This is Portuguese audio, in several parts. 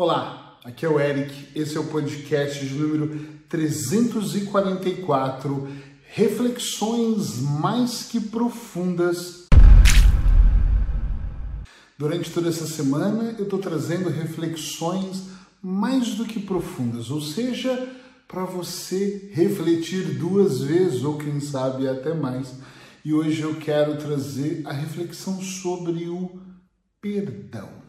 Olá, aqui é o Eric, esse é o podcast de número 344, Reflexões Mais Que Profundas. Durante toda essa semana eu estou trazendo reflexões mais do que profundas, ou seja, para você refletir duas vezes, ou quem sabe até mais. E hoje eu quero trazer a reflexão sobre o perdão.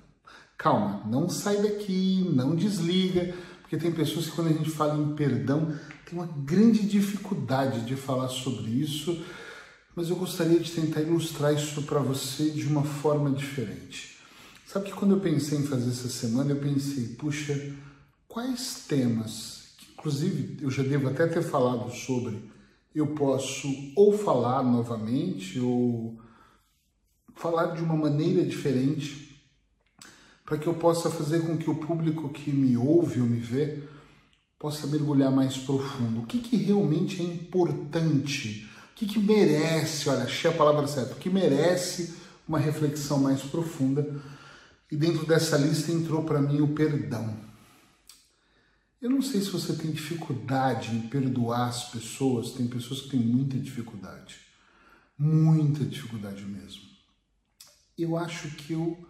Calma, não sai daqui, não desliga, porque tem pessoas que quando a gente fala em perdão tem uma grande dificuldade de falar sobre isso, mas eu gostaria de tentar ilustrar isso para você de uma forma diferente. Sabe que quando eu pensei em fazer essa semana, eu pensei, puxa, quais temas, que inclusive eu já devo até ter falado sobre, eu posso ou falar novamente ou falar de uma maneira diferente para que eu possa fazer com que o público que me ouve ou me vê possa mergulhar mais profundo. O que, que realmente é importante? O que, que merece, olha, achei a palavra certa, o que merece uma reflexão mais profunda? E dentro dessa lista entrou para mim o perdão. Eu não sei se você tem dificuldade em perdoar as pessoas, tem pessoas que têm muita dificuldade, muita dificuldade mesmo. Eu acho que eu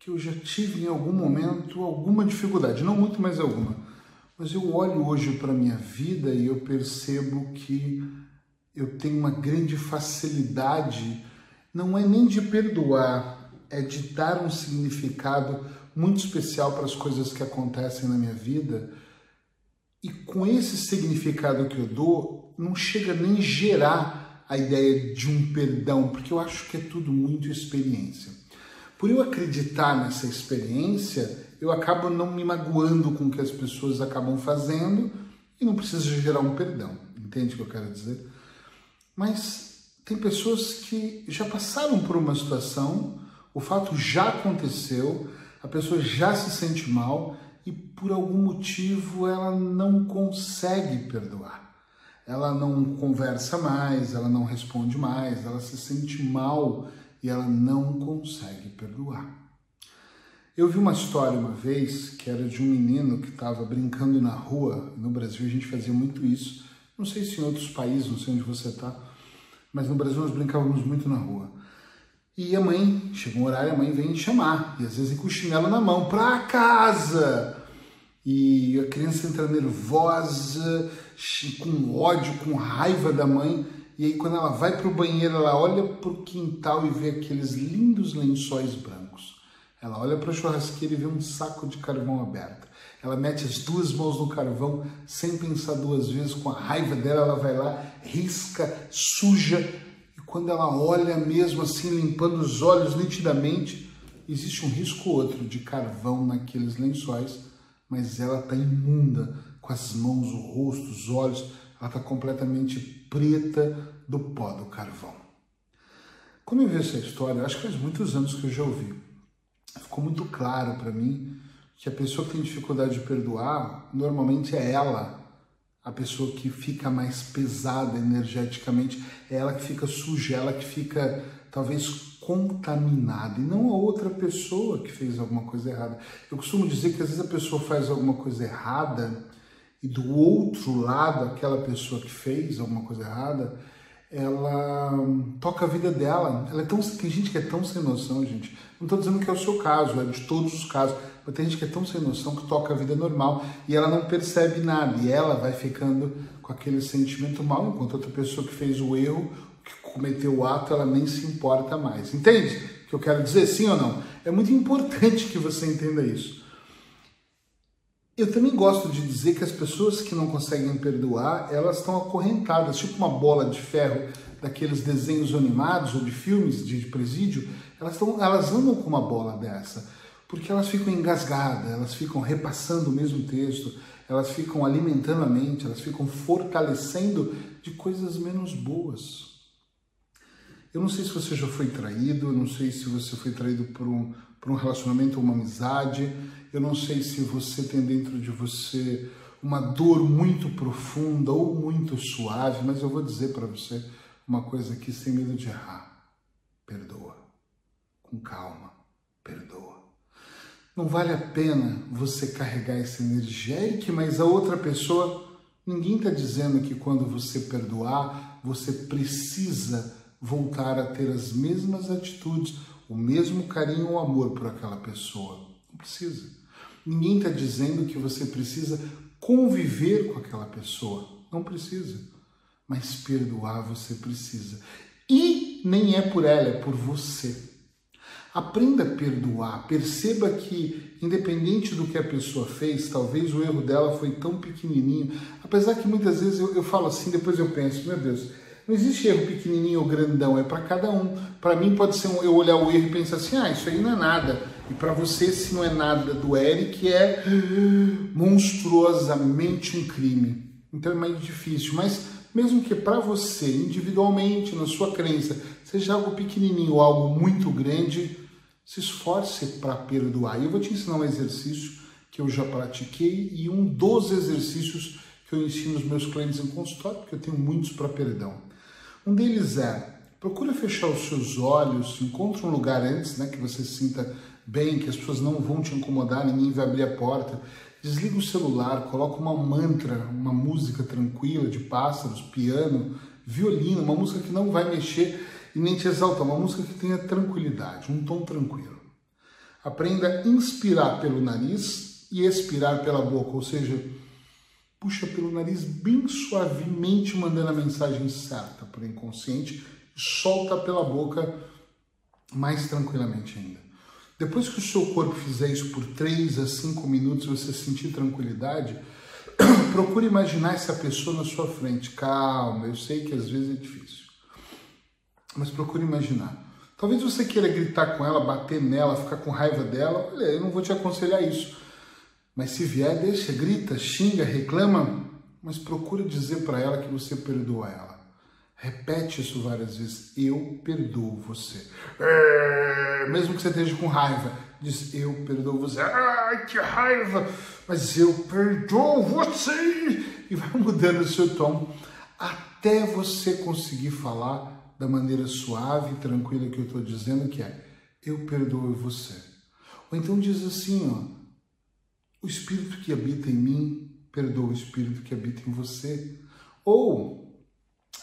que eu já tive em algum momento alguma dificuldade, não muito, mas alguma. Mas eu olho hoje para a minha vida e eu percebo que eu tenho uma grande facilidade, não é nem de perdoar, é de dar um significado muito especial para as coisas que acontecem na minha vida. E com esse significado que eu dou, não chega nem gerar a ideia de um perdão, porque eu acho que é tudo muito experiência. Por eu acreditar nessa experiência, eu acabo não me magoando com o que as pessoas acabam fazendo e não preciso gerar um perdão. Entende o que eu quero dizer? Mas tem pessoas que já passaram por uma situação, o fato já aconteceu, a pessoa já se sente mal e por algum motivo ela não consegue perdoar. Ela não conversa mais, ela não responde mais, ela se sente mal e ela não consegue perdoar. Eu vi uma história uma vez que era de um menino que estava brincando na rua. No Brasil a gente fazia muito isso. Não sei se em outros países, não sei onde você está, mas no Brasil nós brincávamos muito na rua. E a mãe, chega um horário, a mãe vem chamar, e às vezes com o chinelo na mão, pra casa! E a criança entra nervosa, com ódio, com raiva da mãe, e aí, quando ela vai para o banheiro, ela olha para o quintal e vê aqueles lindos lençóis brancos. Ela olha para a churrasqueira e vê um saco de carvão aberto. Ela mete as duas mãos no carvão sem pensar duas vezes, com a raiva dela, ela vai lá, risca, suja. E quando ela olha mesmo assim, limpando os olhos nitidamente, existe um risco ou outro de carvão naqueles lençóis, mas ela está imunda, com as mãos, o rosto, os olhos, ela está completamente preta do pó do carvão. Quando eu vi essa história, acho que faz muitos anos que eu já ouvi, ficou muito claro para mim que a pessoa que tem dificuldade de perdoar, normalmente é ela a pessoa que fica mais pesada energeticamente, é ela que fica suja, ela que fica talvez contaminada e não a outra pessoa que fez alguma coisa errada. Eu costumo dizer que às vezes a pessoa faz alguma coisa errada e do outro lado, aquela pessoa que fez alguma coisa errada, ela toca a vida dela. Ela é tão, tem gente que é tão sem noção, gente. Não estou dizendo que é o seu caso, é de todos os casos. Mas tem gente que é tão sem noção que toca a vida normal e ela não percebe nada. E ela vai ficando com aquele sentimento mal, enquanto outra pessoa que fez o erro, que cometeu o ato, ela nem se importa mais. Entende o que eu quero dizer? Sim ou não? É muito importante que você entenda isso. Eu também gosto de dizer que as pessoas que não conseguem perdoar, elas estão acorrentadas, tipo uma bola de ferro daqueles desenhos animados ou de filmes de presídio, elas, estão, elas andam com uma bola dessa, porque elas ficam engasgadas, elas ficam repassando o mesmo texto, elas ficam alimentando a mente, elas ficam fortalecendo de coisas menos boas. Eu não sei se você já foi traído, eu não sei se você foi traído por um, por um relacionamento ou uma amizade, eu não sei se você tem dentro de você uma dor muito profunda ou muito suave, mas eu vou dizer para você uma coisa aqui sem medo de errar. Perdoa. Com calma. Perdoa. Não vale a pena você carregar essa energia, Eric, mas a outra pessoa, ninguém está dizendo que quando você perdoar, você precisa voltar a ter as mesmas atitudes, o mesmo carinho ou amor por aquela pessoa. Não precisa. Ninguém está dizendo que você precisa conviver com aquela pessoa. Não precisa. Mas perdoar você precisa. E nem é por ela, é por você. Aprenda a perdoar. Perceba que, independente do que a pessoa fez, talvez o erro dela foi tão pequenininho. Apesar que muitas vezes eu, eu falo assim, depois eu penso, meu Deus, não existe erro pequenininho ou grandão, é para cada um. Para mim pode ser um, eu olhar o erro e pensar assim, ah, isso aí não é nada. E para você, se não é nada do Eric, é monstruosamente um crime. Então é mais difícil. Mas mesmo que para você, individualmente, na sua crença, seja algo pequenininho ou algo muito grande, se esforce para perdoar. E eu vou te ensinar um exercício que eu já pratiquei e um dos exercícios que eu ensino os meus clientes em consultório, porque eu tenho muitos para perdão. Um deles é, procura fechar os seus olhos, encontre um lugar antes, né, que você sinta bem, que as pessoas não vão te incomodar, ninguém vai abrir a porta. Desliga o celular, coloca uma mantra, uma música tranquila de pássaros, piano, violino, uma música que não vai mexer e nem te exaltar, uma música que tenha tranquilidade, um tom tranquilo. Aprenda a inspirar pelo nariz e expirar pela boca, ou seja, puxa pelo nariz bem suavemente, mandando a mensagem certa para o inconsciente, e solta pela boca mais tranquilamente ainda. Depois que o seu corpo fizer isso por 3 a 5 minutos, você sentir tranquilidade, procure imaginar essa pessoa na sua frente. Calma, eu sei que às vezes é difícil. Mas procure imaginar. Talvez você queira gritar com ela, bater nela, ficar com raiva dela. Olha, eu não vou te aconselhar isso. Mas se vier, deixa, grita, xinga, reclama, mas procure dizer para ela que você perdoa ela. Repete isso várias vezes. Eu perdoo você. É, mesmo que você esteja com raiva, diz: Eu perdoo você. Ai, que raiva! Mas eu perdoo você! E vai mudando o seu tom até você conseguir falar da maneira suave e tranquila que eu estou dizendo, que é: Eu perdoo você. Ou então diz assim: ó, O espírito que habita em mim perdoa o espírito que habita em você. Ou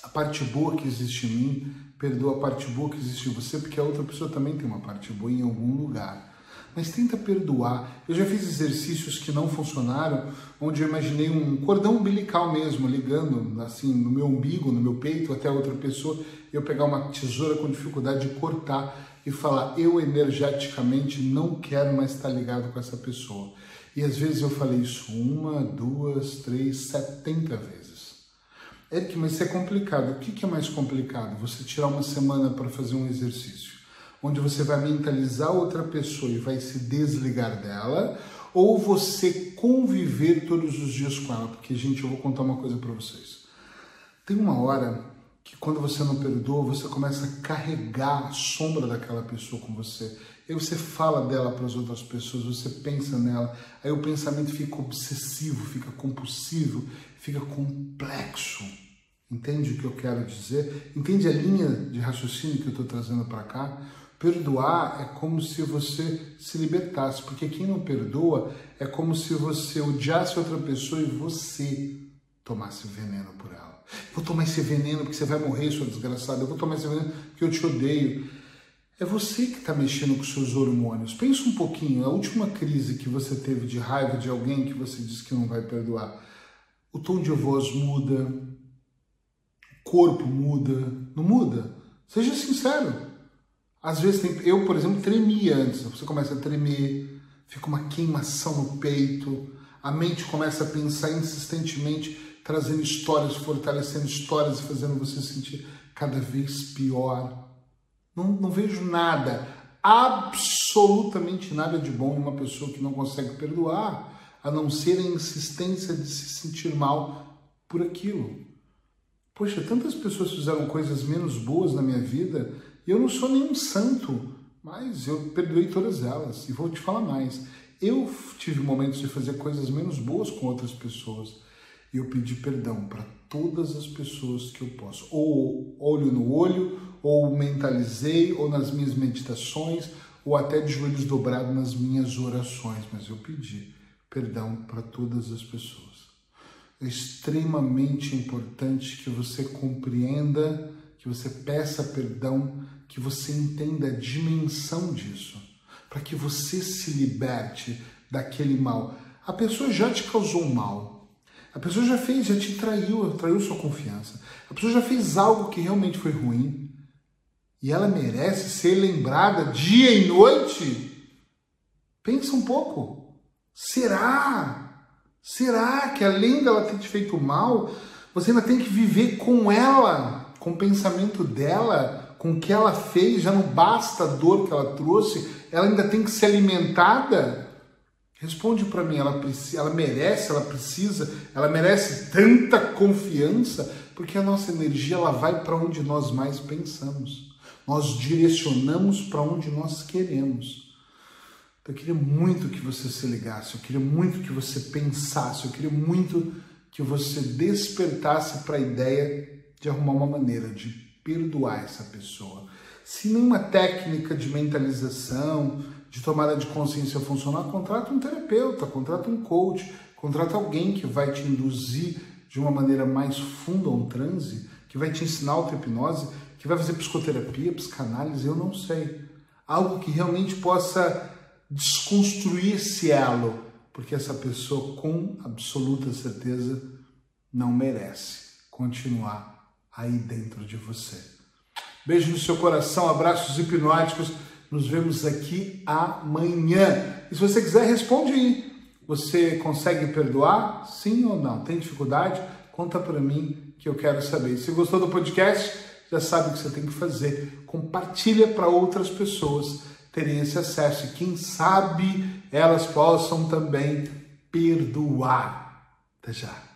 a parte boa que existe em mim, perdoa a parte boa que existe em você, porque a outra pessoa também tem uma parte boa em algum lugar. Mas tenta perdoar. Eu já fiz exercícios que não funcionaram, onde eu imaginei um cordão umbilical mesmo, ligando assim no meu umbigo, no meu peito, até a outra pessoa, eu pegar uma tesoura com dificuldade de cortar e falar: eu energeticamente não quero mais estar ligado com essa pessoa. E às vezes eu falei isso uma, duas, três, setenta vezes. Eric, mas isso é complicado. O que é mais complicado? Você tirar uma semana para fazer um exercício, onde você vai mentalizar outra pessoa e vai se desligar dela, ou você conviver todos os dias com ela? Porque, gente, eu vou contar uma coisa para vocês. Tem uma hora que quando você não perdoa, você começa a carregar a sombra daquela pessoa com você. Aí você fala dela para as outras pessoas, você pensa nela, aí o pensamento fica obsessivo, fica compulsivo, fica complexo. Entende o que eu quero dizer? Entende a linha de raciocínio que eu estou trazendo para cá? Perdoar é como se você se libertasse, porque quem não perdoa é como se você odiasse outra pessoa e você tomasse veneno por ela. Vou tomar esse veneno porque você vai morrer, sua desgraçada. Eu vou tomar esse veneno porque eu te odeio. É você que está mexendo com seus hormônios. Pensa um pouquinho, a última crise que você teve de raiva de alguém que você disse que não vai perdoar. O tom de voz muda, o corpo muda, não muda? Seja sincero. Às vezes tem, eu, por exemplo, tremia antes. Você começa a tremer, fica uma queimação no peito, a mente começa a pensar insistentemente, trazendo histórias, fortalecendo histórias e fazendo você sentir cada vez pior. Não, não vejo nada, absolutamente nada de bom em uma pessoa que não consegue perdoar, a não ser a insistência de se sentir mal por aquilo. Poxa, tantas pessoas fizeram coisas menos boas na minha vida e eu não sou nenhum santo, mas eu perdoei todas elas. E vou te falar mais. Eu tive momentos de fazer coisas menos boas com outras pessoas e eu pedi perdão para todas as pessoas que eu posso. Ou olho no olho, ou mentalizei, ou nas minhas meditações, ou até de joelhos dobrados nas minhas orações, mas eu pedi perdão para todas as pessoas. É extremamente importante que você compreenda, que você peça perdão, que você entenda a dimensão disso, para que você se liberte daquele mal. A pessoa já te causou mal. A pessoa já fez, já te traiu, traiu sua confiança. A pessoa já fez algo que realmente foi ruim. E ela merece ser lembrada dia e noite? Pensa um pouco. Será? Será que além dela ter te feito mal, você ainda tem que viver com ela, com o pensamento dela, com o que ela fez? Já não basta a dor que ela trouxe, ela ainda tem que ser alimentada? Responde para mim, ela, ela merece, ela precisa, ela merece tanta confiança, porque a nossa energia ela vai para onde nós mais pensamos. Nós direcionamos para onde nós queremos. Então, eu queria muito que você se ligasse, eu queria muito que você pensasse, eu queria muito que você despertasse para a ideia de arrumar uma maneira de perdoar essa pessoa. Se nenhuma técnica de mentalização, de tomada de consciência funcionar, contrata um terapeuta, contrata um coach, contrata alguém que vai te induzir de uma maneira mais funda um transe, que vai te ensinar auto-hipnose, que vai fazer psicoterapia, psicanálise, eu não sei. Algo que realmente possa desconstruir esse elo, porque essa pessoa com absoluta certeza não merece continuar aí dentro de você. Beijo no seu coração, abraços hipnóticos. Nos vemos aqui amanhã. E se você quiser, responde aí. Você consegue perdoar? Sim ou não? Tem dificuldade? Conta para mim que eu quero saber. Se gostou do podcast, já sabe o que você tem que fazer. Compartilha para outras pessoas terem esse acesso e quem sabe elas possam também perdoar. Até já.